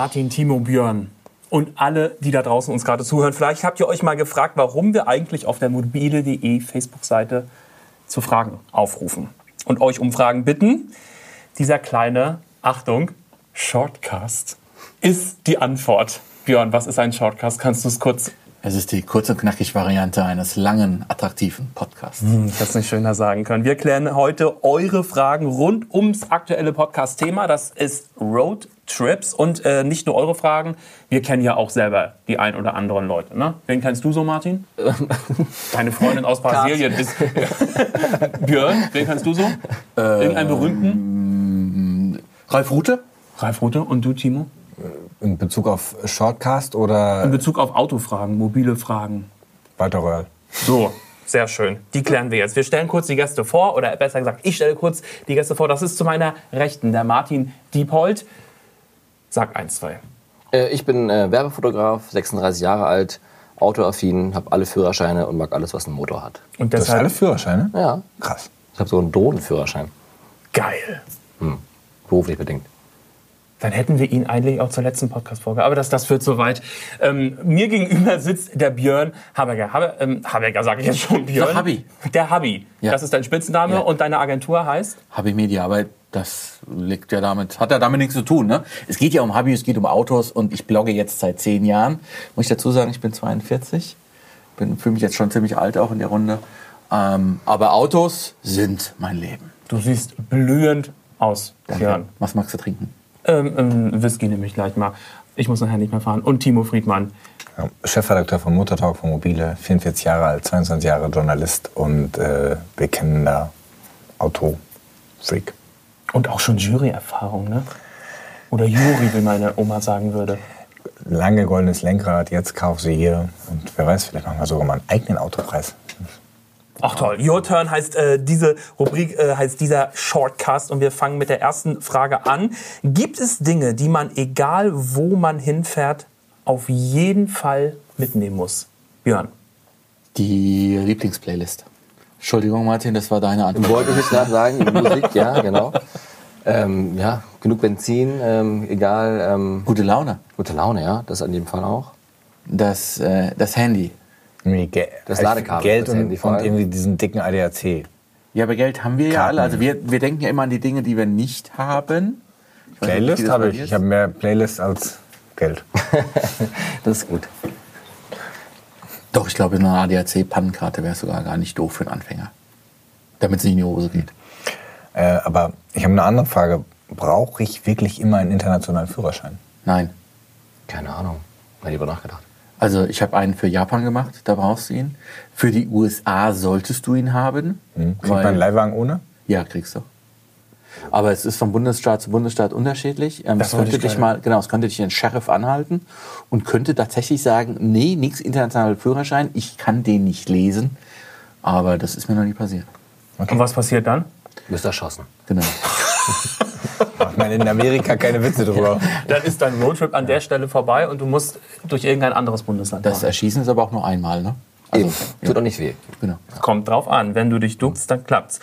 Martin, Timo, Björn und alle, die da draußen uns gerade zuhören. Vielleicht habt ihr euch mal gefragt, warum wir eigentlich auf der mobile.de Facebook-Seite zu Fragen aufrufen und euch um Fragen bitten. Dieser kleine, Achtung, Shortcast ist die Antwort. Björn, was ist ein Shortcast? Kannst du es kurz es ist die kurz und knackig Variante eines langen, attraktiven Podcasts. Hm, ich hätte es nicht schöner sagen können. Wir klären heute eure Fragen rund ums aktuelle Podcast-Thema. Das ist Road Trips und äh, nicht nur eure Fragen. Wir kennen ja auch selber die ein oder anderen Leute. Ne? Wen kennst du so, Martin? Deine Freundin aus Brasilien ist Björn. Wen kennst du so? Irgendeinen berühmten? Ralf Rute? Ralf Rute und du, Timo? In Bezug auf Shortcast oder? In Bezug auf Autofragen, mobile Fragen. Walter Röhrl. So, sehr schön. Die klären wir jetzt. Wir stellen kurz die Gäste vor, oder besser gesagt, ich stelle kurz die Gäste vor. Das ist zu meiner Rechten der Martin Diephold. Sag eins, zwei. Äh, ich bin äh, Werbefotograf, 36 Jahre alt, autoaffin, habe alle Führerscheine und mag alles, was einen Motor hat. Und deshalb, das alle Führerscheine? Ja. Krass. Ich habe so einen Drohnenführerschein. Geil. Hm. Beruflich bedingt dann hätten wir ihn eigentlich auch zur letzten Podcast-Folge. Aber das, das führt so weit. Ähm, mir gegenüber sitzt der Björn Haberger. Haber, ähm, Haberger sage ich jetzt schon. Björn. Der Habi. Der Habi. Ja. Das ist dein Spitzname ja. und deine Agentur heißt? Habi Media. Aber das liegt ja damit, hat ja damit nichts zu tun. Ne? Es geht ja um Habi, es geht um Autos und ich blogge jetzt seit zehn Jahren. Muss ich dazu sagen, ich bin 42. Bin, fühle mich jetzt schon ziemlich alt auch in der Runde. Ähm, aber Autos sind mein Leben. Du siehst blühend aus, Björn. Was magst du trinken? Ähm, ähm, Whisky nehme ich gleich mal. Ich muss nachher nicht mehr fahren. Und Timo Friedmann. Ja, Chefredakteur von Motortalk von Mobile, 44 Jahre alt, 22 Jahre Journalist und äh, bekennender Autofreak. Und auch schon Juryerfahrung, ne? Oder Jury, wie meine Oma sagen würde. Lange goldenes Lenkrad, jetzt kauf sie hier. Und wer weiß, vielleicht machen wir sogar mal einen eigenen Autopreis. Ach toll. Your Turn heißt äh, diese Rubrik, äh, heißt dieser Shortcast und wir fangen mit der ersten Frage an. Gibt es Dinge, die man, egal wo man hinfährt, auf jeden Fall mitnehmen muss? Björn. Die Lieblingsplaylist. Entschuldigung, Martin, das war deine Antwort. Wollte ich jetzt gerade sagen, Musik, ja, genau. Ähm, ja, genug Benzin, ähm, egal. Ähm, gute Laune. Gute Laune, ja, das in dem Fall auch. Das, äh, das Handy. Ge das Ladekabel. Geld das und, und irgendwie diesen dicken ADAC. Ja, aber Geld haben wir Karten. ja alle. Also wir, wir denken ja immer an die Dinge, die wir nicht haben. Playlist habe ich. Ich habe mehr Playlist als Geld. das ist gut. Doch, ich glaube, eine ADAC-Pannenkarte wäre sogar gar nicht doof für einen Anfänger. Damit es nicht in die Hose geht. Äh, aber ich habe eine andere Frage. Brauche ich wirklich immer einen internationalen Führerschein? Nein. Keine Ahnung. Mal lieber nachgedacht. Also ich habe einen für Japan gemacht, da brauchst du ihn. Für die USA solltest du ihn haben. Mhm. Kriegt man einen Leihwagen ohne? Ja, kriegst du. Aber es ist von Bundesstaat zu Bundesstaat unterschiedlich. Ähm, das könnte dich mal, genau, es könnte dich ein Sheriff anhalten und könnte tatsächlich sagen, nee, nichts internationaler Führerschein, ich kann den nicht lesen. Aber das ist mir noch nie passiert. Okay. Und was passiert dann? Du bist erschossen. Genau. Macht man in Amerika keine Witze drüber. Dann ist dein Roadtrip an der Stelle vorbei und du musst durch irgendein anderes Bundesland. Das Erschießen ist aber auch nur einmal, ne? Also, Eben. Tut auch nicht weh. Genau. Kommt drauf an. Wenn du dich duckst, dann klappt's.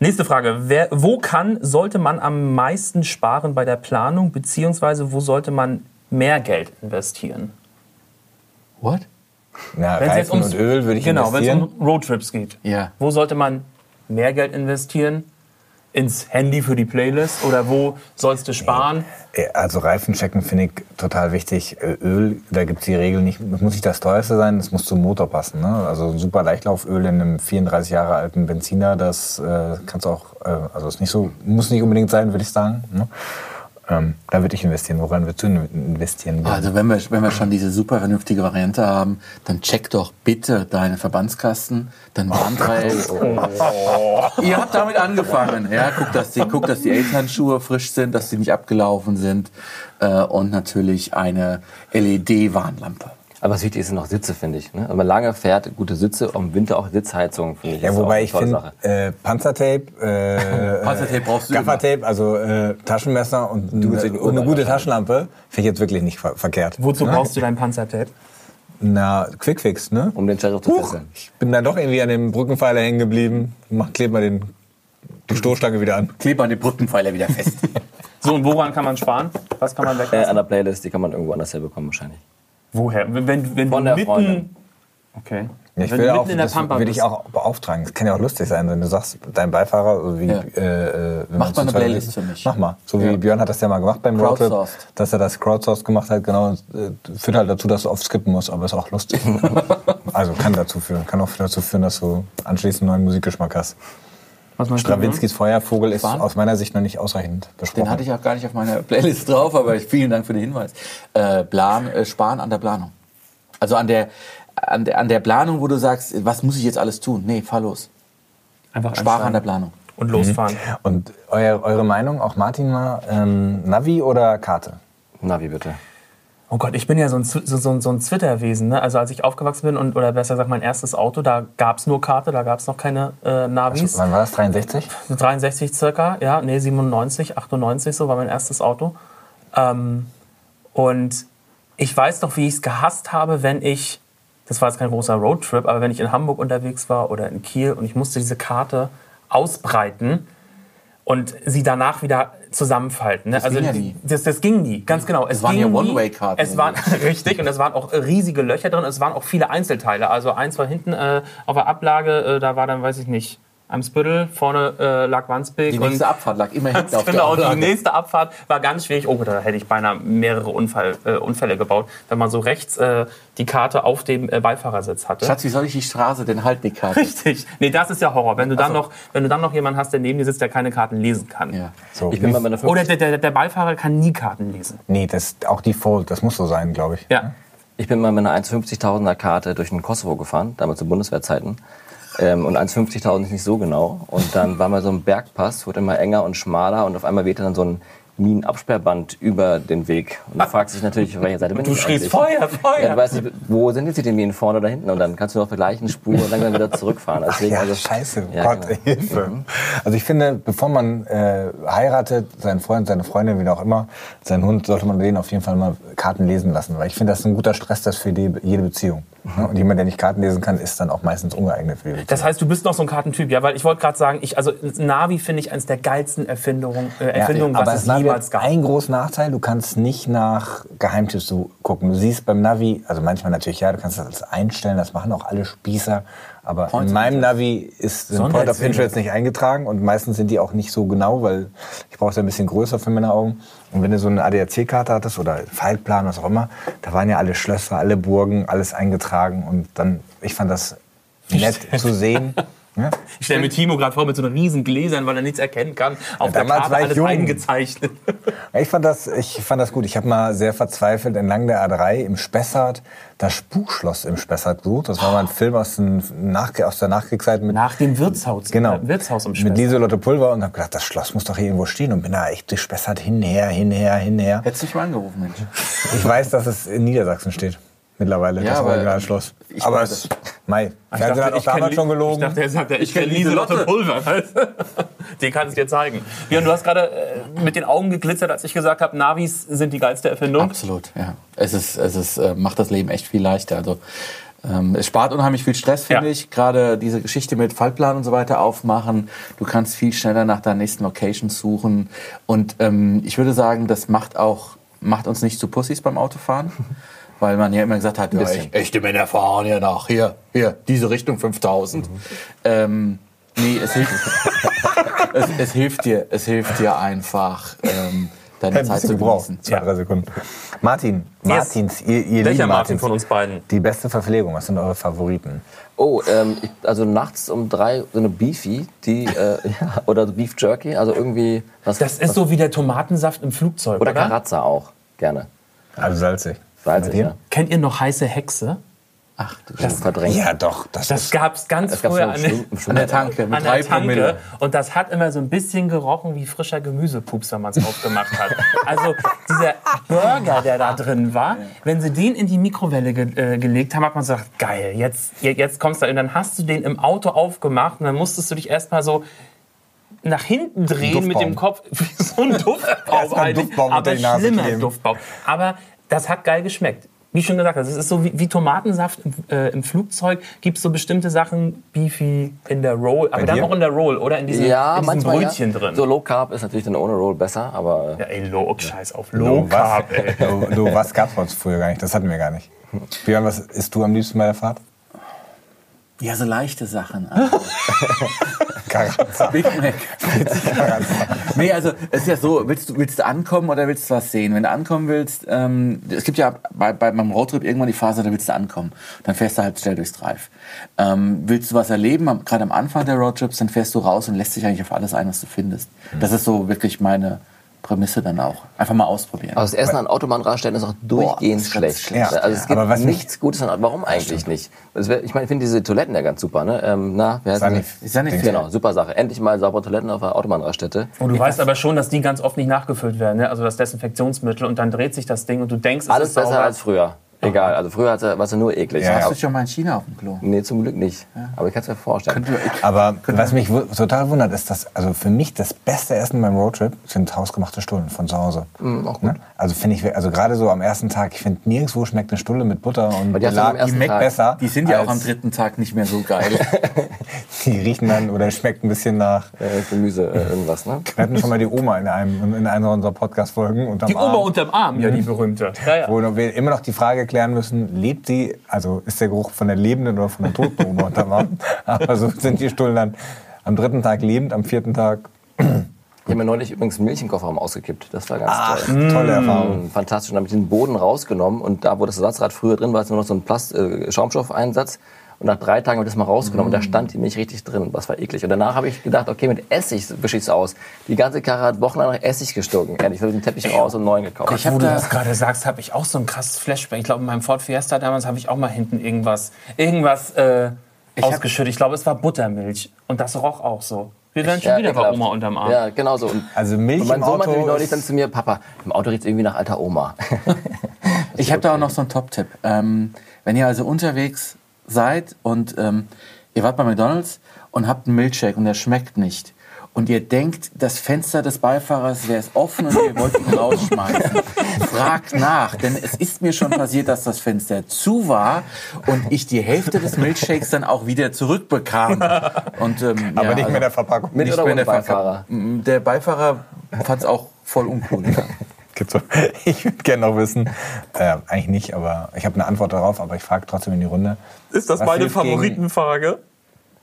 Nächste Frage. Wer, wo kann, sollte man am meisten sparen bei der Planung, beziehungsweise wo sollte man mehr Geld investieren? What? Na, wenn Reifen ums, und Öl würde ich genau, investieren. Genau, wenn es um Roadtrips geht. Ja. Wo sollte man mehr Geld investieren? Ins Handy für die Playlist oder wo sollst du sparen? Also Reifen checken finde ich total wichtig. Äh, Öl, da gibt es die Regel nicht, das muss nicht das teuerste sein, das muss zum Motor passen. Ne? Also super Leichtlauföl in einem 34 Jahre alten Benziner, das äh, kannst auch, äh, also ist nicht so, muss nicht unbedingt sein, würde ich sagen. Ne? Ähm, da würde ich investieren. Woran würdest du investieren? Wollen? Also wenn wir, wenn wir schon diese super vernünftige Variante haben, dann check doch bitte deine Verbandskasten, dein Warndreieck. Oh. Ihr habt damit angefangen. Ja, guck, dass die, guck, dass die Elternschuhe frisch sind, dass sie nicht abgelaufen sind äh, und natürlich eine LED-Warnlampe. Aber was wichtig ist, sind noch Sitze, finde ich. Ne? Wenn man lange fährt, gute Sitze, im Winter auch Sitzheizung, finde ich. Ja, wobei ich finde, äh, Panzertape, äh, Panzertape brauchst du Gaffertape, also äh, Taschenmesser und, und, eine gute Taschenlampe, finde ich jetzt wirklich nicht ver verkehrt. Wozu ne? brauchst du dein Panzertape? Na, Quickfix, ne? Um den Sheriff zu fesseln. Ich bin dann doch irgendwie an dem Brückenpfeiler hängen geblieben. Mach, kleb mal den, die Stoßstange wieder an. Kleb mal den Brückenpfeiler wieder fest. So, und woran kann man sparen? Was kann man Äh, weglassen? an der Playlist, die kann man irgendwo anders herbekommen wahrscheinlich. Woher? Wenn, wenn Von du der mitten... Freundin. Okay. Ja, ich wenn will du auch, mitten in der das Pampa will ich auch beauftragen. Das kann ja auch lustig sein, wenn du sagst, dein Beifahrer, also wie, Ja. äh, äh, Mach man mal eine Playlist ist, für mich. Mach mal. So wie Ja. Björn hat das ja mal gemacht beim Roadtrip, Crowdsourced. dass er das Crowdsourced gemacht hat, genau, äh, führt halt dazu, dass du oft skippen musst, aber ist auch lustig. also kann dazu führen, kann auch dazu führen, dass du anschließend einen neuen Musikgeschmack hast. Was meinst du? Strawinskys Feuervogel ist Wann? aus meiner Sicht noch nicht ausreichend besprochen. Den hatte ich auch gar nicht auf meiner Playlist drauf, aber vielen Dank für den Hinweis. Äh, Plan, äh, sparen an der Planung. Also an der, an, der, an der Planung, wo du sagst, was muss ich jetzt alles tun? Nee, fahr los. Einfach Spare an der Planung. und losfahren. Und euer, eure Meinung, auch Martin mal, ähm, Navi oder Karte? Navi bitte. Oh Gott, ich bin ja so ein, so, so, so ein Twitter-Wesen. Ne? Also als ich aufgewachsen bin, und, oder besser gesagt mein erstes Auto, da gab es nur Karte, da gab es noch keine äh, Navis. Wann war das? 63? 63 circa, ja, nee, 97, 98 so war mein erstes Auto. Ähm, und ich weiß noch, wie ich es gehasst habe, wenn ich, das war jetzt kein großer Roadtrip, aber wenn ich in Hamburg unterwegs war oder in Kiel und ich musste diese Karte ausbreiten und sie danach wieder zusammenfalten. Ne? Das ging ja nie. Das, das ging nie, ganz genau. Es waren ging ja. One-Way-Karten Es waren richtig und es waren auch riesige Löcher drin. Es waren auch viele Einzelteile. Also eins war hinten äh, auf der Ablage, äh, da war dann, weiß ich nicht, Eimsbüttel, vorne äh, lag Wandsbek. Die und nächste Abfahrt lag immer hinten auf der genau, die nächste Abfahrt war ganz schwierig. Oh, da hätte ich beinahe mehrere Unfall, äh, Unfälle gebaut, wenn man so rechts äh, die Karte auf dem äh, Beifahrersitz hatte. Schatz, wie soll ich die Straße denn halten, die Karte? Richtig. Nee, das ist ja Horror. Wenn du dann noch, wenn du dann noch jemanden hast, der neben dir sitzt, der keine Karten lesen kann. Ja. So, Ich bin bei meiner 50 Oder der, der, der Beifahrer kann nie Karten lesen. Nee, das auch Default, das muss so sein, glaube ich. Ja. Ich bin mal mit einer 1,50.000er Karte durch den Kosovo gefahren, damals zu Bundeswehrzeiten. Ähm, und 1,50.000 ist nicht so genau. Und dann war mal so ein Bergpass, wurde immer enger und schmaler und auf einmal wehte dann so ein Minenabsperrband über den Weg. Und du fragst dich natürlich, auf welcher Seite bin Du ich schriest eigentlich? Feuer, Feuer. Ja, du weißt nicht, wo sind jetzt die Minen vorne oder hinten? Und dann kannst du noch vergleichen, Spur und langsam wieder zurückfahren. Ach Deswegen, ja, also, scheiße, Ja, Gott, genau. Hilfe. Also ich finde, bevor man äh, heiratet, seinen Freund, seine Freundin, wie auch immer, seinen Hund, sollte man denen auf jeden Fall mal Karten lesen lassen. Weil ich finde, das ist ein guter Stresstest für die, jede Beziehung. Ne? Und jemand, der nicht Karten lesen kann, ist dann auch meistens ungeeignet für die Beziehung. Das heißt, du bist noch so ein Kartentyp, ja? Weil ich wollte gerade sagen, ich, also Navi finde ich eines der geilsten Erfindungen, äh, Erfindungen aber was es Navi jemals gab. einen großen Nachteil, du kannst nicht nach Geheimtipps so gucken. Du siehst beim Navi, also manchmal natürlich ja, du kannst das alles einstellen, das machen auch alle Spießer, aber Points in meinem Navi ist ein Point of. Interest nicht eingetragen und meistens sind die auch nicht so genau, weil ich brauche es ein bisschen größer für meine Augen. Und wenn du so eine ADAC-Karte hattest oder Faltplan, was auch immer, da waren ja alle Schlösser, alle Burgen, alles eingetragen und dann, ich fand das nett zu sehen. Ja? Ich stelle mir Timo gerade vor mit so einem riesen Gläsern, weil er nichts erkennen kann. Auf der damals Karte alles jung. eingezeichnet. Ich fand das, ich fand das gut. Ich habe mal sehr verzweifelt entlang der A3 im Spessart das Spukschloss im Spessart gesucht. Das war mal ein Film aus, den Nach aus der Nachkriegszeit mit Nach dem Wirtshaus. Genau. Äh, Wirtshaus im mit. Lieselotte Pulver und habe gedacht, das Schloss muss doch hier irgendwo stehen und bin da echt durch Spessart hinher, hinher, hinher. Hättest du mich mal angerufen, Mensch. Ich weiß, dass es in Niedersachsen steht. Mittlerweile, Ja, das aber Originalschloss. Aber dachte- es, Mai, Fernsehen hat auch damals schon gelogen. Ich dachte, er sagt, ja, ich kenn kenne Lieselotte Lieselotte. Pulver. Den kann ich dir zeigen. Björn, du hast gerade äh, mit den Augen geglitzert, als ich gesagt habe, Navis sind die geilste Erfindung. Absolut, ja. Es, ist, es ist, äh, macht das Leben echt viel leichter. Also, ähm, es spart unheimlich viel Stress, finde Ja. ich. Gerade diese Geschichte mit Fallplan und so weiter aufmachen. Du kannst viel schneller nach deinen nächsten Locations suchen. Und ähm, ich würde sagen, das macht auch macht uns nicht zu Pussys beim Autofahren. Weil man ja immer gesagt hat, ja, echte Männer fahren ja nach hier, hier, diese Richtung 5000. Ähm, nee, es hilft, es, es hilft dir, es hilft dir einfach, ähm, deine Ein Zeit zu genießen. zwei, Ja. drei Sekunden. Martin, Martins, ihr, ihr Welcher Martin Martins, von uns beiden? die beste Verpflegung, was sind eure Favoriten? Oh, ähm, ich, also nachts um drei so eine Beefy, die, äh, ja, oder Beef Jerky, also irgendwie was. Das ist so wie der Tomatensaft im Flugzeug, Oder oder? Karazza auch, gerne. Also salzig. Salzig, Bei dir? ja. Kennt ihr noch heiße Hexe? Ach, du Das verdrängt. Ja, doch. Das, Das ist, gab's ganz Das früher an, an der Tanke mit an drei der Tanke. Promille. Und das hat immer so ein bisschen gerochen wie frischer Gemüsepups, wenn man es aufgemacht hat. Also dieser Burger, der da drin war, wenn sie den in die Mikrowelle ge äh, gelegt haben, hat man gesagt, geil, jetzt, je- jetzt kommst du. Und dann hast du den im Auto aufgemacht und dann musstest du dich erstmal so nach hinten drehen mit dem Kopf wie so ein Duftbaum eigentlich, Duftbaum aber schlimmer. Duftbaum. Aber das hat geil geschmeckt. wie schon gesagt, es ist so wie, wie Tomatensaft im, äh, im Flugzeug. Gibt es so bestimmte Sachen, Beefy in der Roll, aber dann auch in der Roll oder in diesem, Ja, in diesem manchmal Brötchen ja. drin. So Low Carb ist natürlich dann ohne Roll besser, aber ja, ey, low, scheiß auf Du, Low Carb, was, ey. du, du, was gab's bei uns früher gar nicht? Das hatten wir gar nicht. Björn, was isst du am liebsten bei der Fahrt? Ja, so leichte Sachen. Also, Karazza. Big Mac. nee, also es ist ja so, willst du, willst du ankommen oder willst du was sehen? Wenn du ankommen willst, ähm, es gibt ja bei, bei meinem Roadtrip irgendwann die Phase, da willst du ankommen. Dann fährst du halt schnell durchs Drive. Ähm, willst du was erleben, am- gerade am Anfang der Roadtrips, dann fährst du raus und lässt dich eigentlich auf alles ein, was du findest. Das ist so wirklich meine Prämisse dann auch. Einfach mal ausprobieren. Aber das Essen an Autobahnraststätten ist auch durchgehend ganz schlecht. schlecht, also es ja. gibt Aber nichts Gutes an Warum eigentlich nicht? Wär, ich meine, ich finde diese Toiletten ja ganz super. Ne? Ähm, na, wer Sanif. Sanif. Genau, super Sache. Endlich mal saubere Toiletten auf einer Autobahnraststätte. Und du weißt aber schon, dass die ganz oft nicht nachgefüllt werden, ne? also das Desinfektionsmittel und dann dreht sich das Ding und du denkst, es Alles ist besser sauber. als früher. Egal, also früher war es ja nur eklig. Ja. Hast du schon mal in China auf dem Klo? Nee, zum Glück nicht. Aber ich kann es mir vorstellen. Aber was mich total wundert, ist, dass also für mich das beste Essen beim Roadtrip sind hausgemachte Stullen von zu Hause. auch gut. Ne? Also finde ich, also gerade so am ersten Tag, ich finde nirgendwo schmeckt eine Stulle mit Butter und Aber die Belag ersten schmeckt Tag. besser. Die sind ja auch am dritten Tag nicht mehr so geil. Die riechen dann oder schmeckt ein bisschen nach. Äh, Gemüse, äh, irgendwas, ne? Wir hatten schon mal die Oma in, einem, in einer unserer Podcast-Folgen. unterm Die Oma Arm, unterm Arm, ja, die berühmte. Ja, ja. Wo wir immer noch die Frage klären müssen, lebt sie, also ist der Geruch von der lebenden oder von der toten Oma unterm Arm? Aber so sind die Stullen dann am dritten Tag lebend, am vierten Tag. Ich habe mir neulich übrigens Milch im Kofferraum ausgekippt. Das war ganz Ach, toll. tolle Erfahrung. Ähm, Fantastisch. Und dann habe ich den Boden rausgenommen und da, wo das Ersatzrad früher drin war, ist nur noch so ein Plast äh, Schaumstoffeinsatz. Und nach drei Tagen habe ich das mal rausgenommen und da stand die Milch richtig drin. Das war eklig. Und danach habe ich gedacht, okay, mit Essig wische ich es aus. Die ganze Karre hat wochenlang nach Essig gestunken. Ehrlich, ich habe den Teppich raus und einen neuen gekauft. Ich hab Wo du da- das gerade sagst, habe ich auch so ein krasses Flashback. Ich glaube, in meinem Ford Fiesta damals habe ich auch mal hinten irgendwas, irgendwas äh, hab- ausgeschüttet. Ich glaube, es war Buttermilch. Und das roch auch so. Wir werden schon Ja, wieder bei. Oma unterm Arm. Ja, genau so. Und, Also Milch und mein im Sohn meinte Auto neulich ist- dann zu mir, Papa, im Auto riecht irgendwie nach alter Oma. Ich habe da auch noch so einen Top-Tipp. Ähm, wenn ihr also unterwegs seid und ähm, ihr wart bei McDonalds und habt einen Milkshake und der schmeckt nicht und ihr denkt, das Fenster des Beifahrers wäre offen und ihr wollt ihn rausschmeißen, fragt nach, denn es ist mir schon passiert, dass das Fenster zu war und ich die Hälfte des Milkshakes dann auch wieder zurückbekam. Und, ähm, Aber ja, nicht also mit der Verpackung. Mit nicht oder mehr ohne der Beifahrer? Mm, Der Beifahrer fand es auch voll uncool. Ja. Gibt's so. Ich würde gerne noch wissen, äh, eigentlich nicht, aber ich habe eine Antwort darauf, aber ich frage trotzdem in die Runde. Ist das Was meine hilft gegen- Favoritenfrage?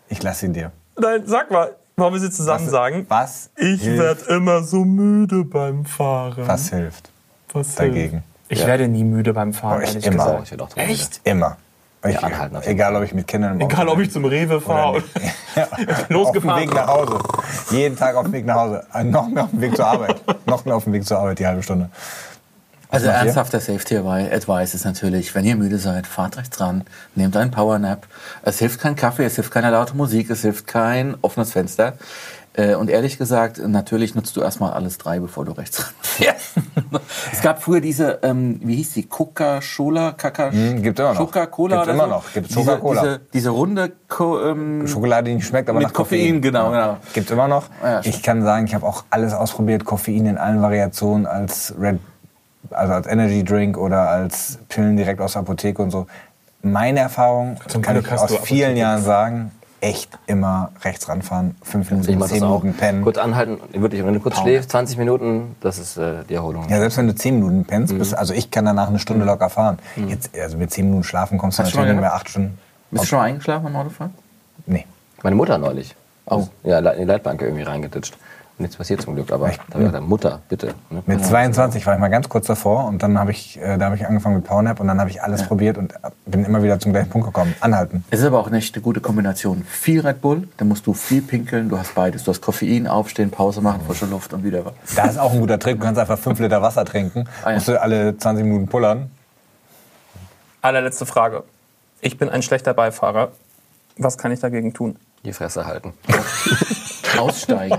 Ich lasse ihn dir. Nein, sag mal. Wollen wir sie zusammen Was- sagen? was Ich hilft? werde immer so müde beim Fahren. Was hilft Was dagegen? Ich Ja. werde nie müde beim Fahren, Aber ich ehrlich immer. gesagt. Ich auch Echt? Immer. Ich, anhalten egal, ob ich mit Kindern im Auto Egal, ob ich zum Rewe fahre. oder. Ja, auf dem Losgefahren. Weg nach Hause. Jeden Tag auf dem Weg nach Hause. Äh, noch mehr auf dem Weg zur Arbeit. noch mehr auf dem Weg zur Arbeit, die halbe Stunde. Also ernsthafter Safety Advice ist natürlich, wenn ihr müde seid, fahrt rechts ran, nehmt einen Powernap. Es hilft kein Kaffee, es hilft keine laute Musik, es hilft kein offenes Fenster. Äh, Und ehrlich gesagt, natürlich nutzt du erstmal alles drei, bevor du rechts ran fährst. es gab früher diese, ähm, wie hieß die, Coca-Cola, Kaka, gibt immer noch. Coca-Cola Gibt oder immer so? noch. Gibt diese, Coca-Cola. diese, diese runde Co ähm, Schokolade, die nicht schmeckt, aber Mit nach Koffein. Koffein, genau, genau. Gibt's immer noch. Ja, ich kann sagen, ich habe auch alles ausprobiert. Koffein in allen Variationen als Red, also als Energy Drink oder als Pillen direkt aus der Apotheke und so. Meine Erfahrung Zum kann Glück ich aus vielen Apotheke. Jahren sagen, echt immer rechts ranfahren, fünf Ich Minuten, mach zehn. Minuten pennen. Kurz anhalten, wirklich, wenn du kurz schläfst, 20 Minuten, das ist äh, die Erholung. Ja, selbst wenn du zehn Minuten pennst, Mhm. bist, also ich kann danach eine Stunde locker fahren. Jetzt, also mit zehn Minuten schlafen kommst du Hast du natürlich schon nicht mehr acht Stunden. Bist du schon mal eingeschlafen beim Autofahren? Nee. Meine Mutter neulich. Oh. Ja, in die Leitbank irgendwie reingeditscht. Nichts passiert zum Glück, aber da ich gesagt, Mutter, bitte. Ne? Mit 22 war ich mal ganz kurz davor und dann habe ich, äh, da habe ich angefangen mit Powernap und dann habe ich alles probiert und bin immer wieder zum gleichen Punkt gekommen. Anhalten. Es ist aber auch nicht eine gute Kombination. Viel Red Bull, dann musst du viel pinkeln, du hast beides. Du hast Koffein, aufstehen, Pause machen, frische Luft und wieder was. Da ist auch ein guter Trick. Du kannst einfach 5 Liter Wasser trinken, Ah, ja. musst du alle 20 Minuten pullern. Allerletzte Frage. Ich bin ein schlechter Beifahrer. Was kann ich dagegen tun? Die Fresse halten. Aussteigen.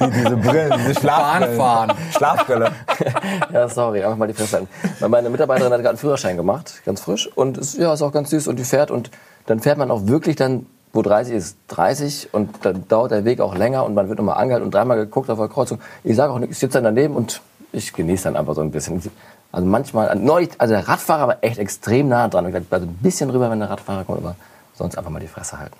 Die, diese Brillen, diese Schlafbrillen. fahren. Schlafbrille. Ja, sorry, einfach mal die Fresse halten. Meine Mitarbeiterin hat gerade einen Führerschein gemacht, ganz frisch. Und ist, ja, ist auch ganz süß und die fährt. Und dann fährt man auch wirklich dann, wo 30 ist, 30. Und dann dauert der Weg auch länger und man wird nochmal angehalten und dreimal geguckt auf der Kreuzung. Ich sage auch nichts, ich sitze dann daneben und ich genieße dann einfach so ein bisschen. Also manchmal, neulich, also der Radfahrer war echt extrem nah dran. Ich bleib also ein bisschen rüber, wenn der Radfahrer kommt, aber sonst einfach mal die Fresse halten.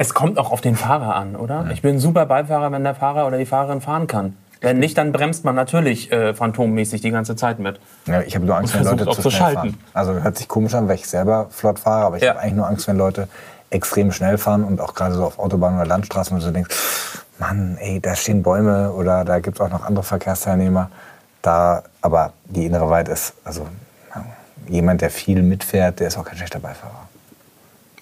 Es kommt auch auf den Fahrer an, oder? Ich bin ein super Beifahrer, wenn der Fahrer oder die Fahrerin fahren kann. Wenn nicht, dann bremst man natürlich äh, phantommäßig die ganze Zeit mit. Ja, ich habe nur Angst, wenn Leute zu schnell schalten. fahren. Also hört sich komisch an, weil ich selber flott fahre, aber ich Ja. habe eigentlich nur Angst, wenn Leute extrem schnell fahren und auch gerade so auf Autobahnen oder Landstraßen, wo du denkst, Mann, ey, da stehen Bäume oder da gibt es auch noch andere Verkehrsteilnehmer. Da, aber die innere Wahrheit ist, also ja, jemand, der viel mitfährt, der ist auch kein schlechter Beifahrer.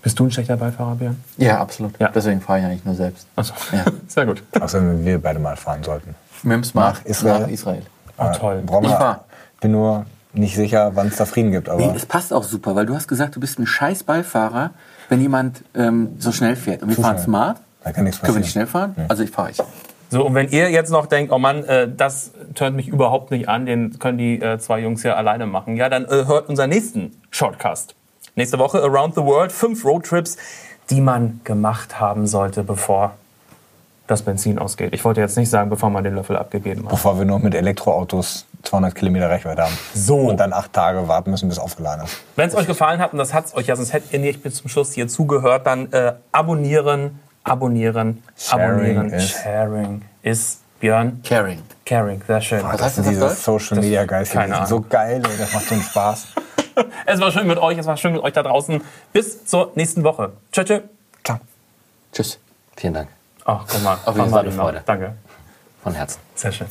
Bist du ein schlechter Beifahrer, Björn? Ja, absolut. Ja. Deswegen fahre ich eigentlich nur selbst. Achso, Ja. sehr gut. Außer wenn wir beide mal fahren sollten. Mit dem Smart Nach Israel? Nach Israel. Oh, toll. Brauchen wir- Ich fahr. bin nur nicht sicher, wann es da Frieden gibt. Aber Nee, es passt auch super, weil du hast gesagt, du bist ein scheiß Beifahrer, wenn jemand ähm, so schnell fährt. Und wir Zu fahren schnell. smart. da kann nichts Können wir passieren. nicht schnell fahren? Also ich fahre ich. So, und wenn ihr jetzt noch denkt, oh Mann, äh, das tönt mich überhaupt nicht an, den können die äh, zwei Jungs ja alleine machen, ja, dann äh, hört unseren nächsten Shortcast. Nächste Woche Around the World, fünf Roadtrips, die man gemacht haben sollte, bevor das Benzin ausgeht. Ich wollte jetzt nicht sagen, bevor man den Löffel abgegeben hat. Bevor wir nur mit Elektroautos 200 Kilometer Reichweite haben. So. Und dann acht Tage warten müssen, bis aufgeladen ist. Wenn es euch gefallen hat, und das hat es euch ja, sonst hättet ihr nicht bis zum Schluss hier zugehört, dann äh, abonnieren, abonnieren, Sharing abonnieren. ist- Sharing ist Björn. Caring. Caring, sehr schön. Was heißt Das das sind diese? Social Media Guys, die keine sind so geil, ey, das macht so einen Spaß. Es war schön mit euch, es war schön mit euch da draußen. Bis zur nächsten Woche. Tschö, tschö. Ciao. Tschüss. Vielen Dank Ach, guck mal. Auf jeden war Fall eine Freude. Danke. von Herzen. Sehr schön.